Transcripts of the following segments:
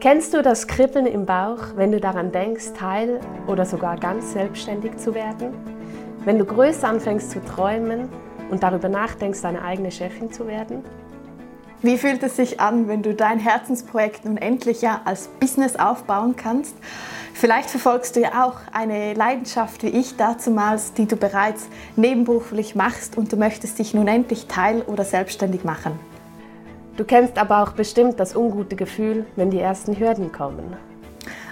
Kennst du das Kribbeln im Bauch, wenn du daran denkst, teil oder sogar ganz selbstständig zu werden? Wenn du größer anfängst zu träumen und darüber nachdenkst, deine eigene Chefin zu werden? Wie fühlt es sich an, wenn du dein Herzensprojekt nun endlich ja als Business aufbauen kannst? Vielleicht verfolgst du ja auch eine Leidenschaft wie ich dazumals, die du bereits nebenberuflich machst und du möchtest dich nun endlich teil- oder selbstständig machen. Du kennst aber auch bestimmt das ungute Gefühl, wenn die ersten Hürden kommen.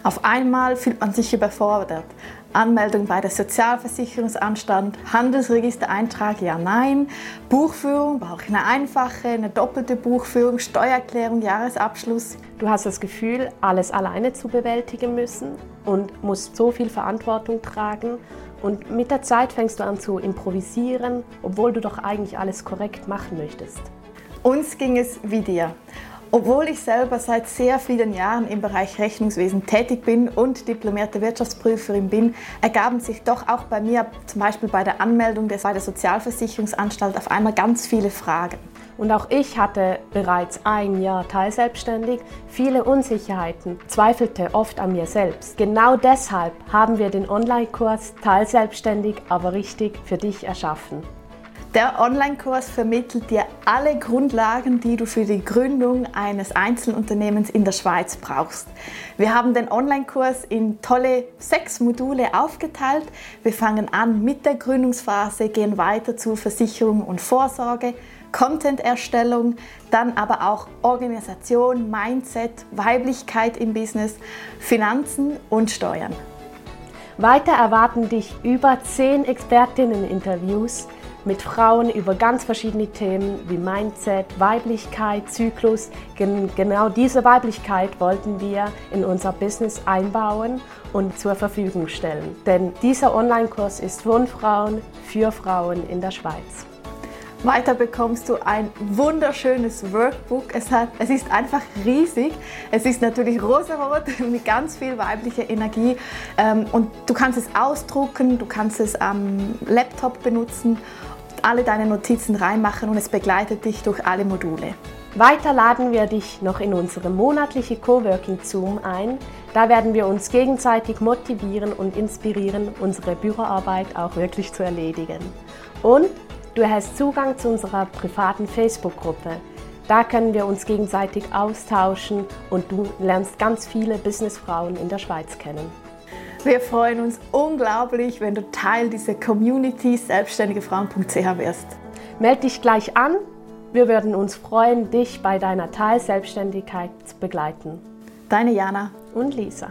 Auf einmal fühlt man sich überfordert. Anmeldung bei der Sozialversicherungsanstalt, Handelsregistereintrag, ja, nein. Buchführung, brauche ich eine einfache, eine doppelte Buchführung, Steuererklärung, Jahresabschluss. Du hast das Gefühl, alles alleine zu bewältigen müssen und musst so viel Verantwortung tragen. Und mit der Zeit fängst du an zu improvisieren, obwohl du doch eigentlich alles korrekt machen möchtest. Uns ging es wie dir. Obwohl ich selber seit sehr vielen Jahren im Bereich Rechnungswesen tätig bin und diplomierte Wirtschaftsprüferin bin, ergaben sich doch auch bei mir, zum Beispiel bei der Anmeldung bei der Sozialversicherungsanstalt, auf einmal ganz viele Fragen. Und auch ich hatte bereits ein Jahr teilselbstständig, viele Unsicherheiten, zweifelte oft an mir selbst. Genau deshalb haben wir den Online-Kurs Teilselbstständig, aber richtig für dich erschaffen. Der Online-Kurs vermittelt dir alle Grundlagen, die du für die Gründung eines Einzelunternehmens in der Schweiz brauchst. Wir haben den Online-Kurs in tolle sechs Module aufgeteilt. Wir fangen an mit der Gründungsphase, gehen weiter zu Versicherung und Vorsorge, Content-Erstellung, dann aber auch Organisation, Mindset, Weiblichkeit im Business, Finanzen und Steuern. Weiter erwarten dich über zehn Expertinnen-Interviews mit Frauen über ganz verschiedene Themen wie Mindset, Weiblichkeit, Zyklus. genau diese Weiblichkeit wollten wir in unser Business einbauen und zur Verfügung stellen. Denn dieser Online-Kurs ist von Frauen für Frauen in der Schweiz. Weiter bekommst du ein wunderschönes Workbook. Es, hat, es ist einfach riesig. Es ist natürlich rosarot mit ganz viel weiblicher Energie. Ähm, und du kannst es ausdrucken, du kannst es am Laptop benutzen alle deine Notizen reinmachen und es begleitet dich durch alle Module. Weiter laden wir dich noch in unsere monatliche Coworking Zoom ein. Da werden wir uns gegenseitig motivieren und inspirieren, unsere Büroarbeit auch wirklich zu erledigen. Und du erhältst Zugang zu unserer privaten Facebook-Gruppe. Da können wir uns gegenseitig austauschen und du lernst ganz viele Businessfrauen in der Schweiz kennen. Wir freuen uns unglaublich, wenn du Teil dieser Community selbstständigefrauen.ch wirst. Meld dich gleich an. Wir würden uns freuen, dich bei deiner Teilselbstständigkeit zu begleiten. Deine Jana und Lisa.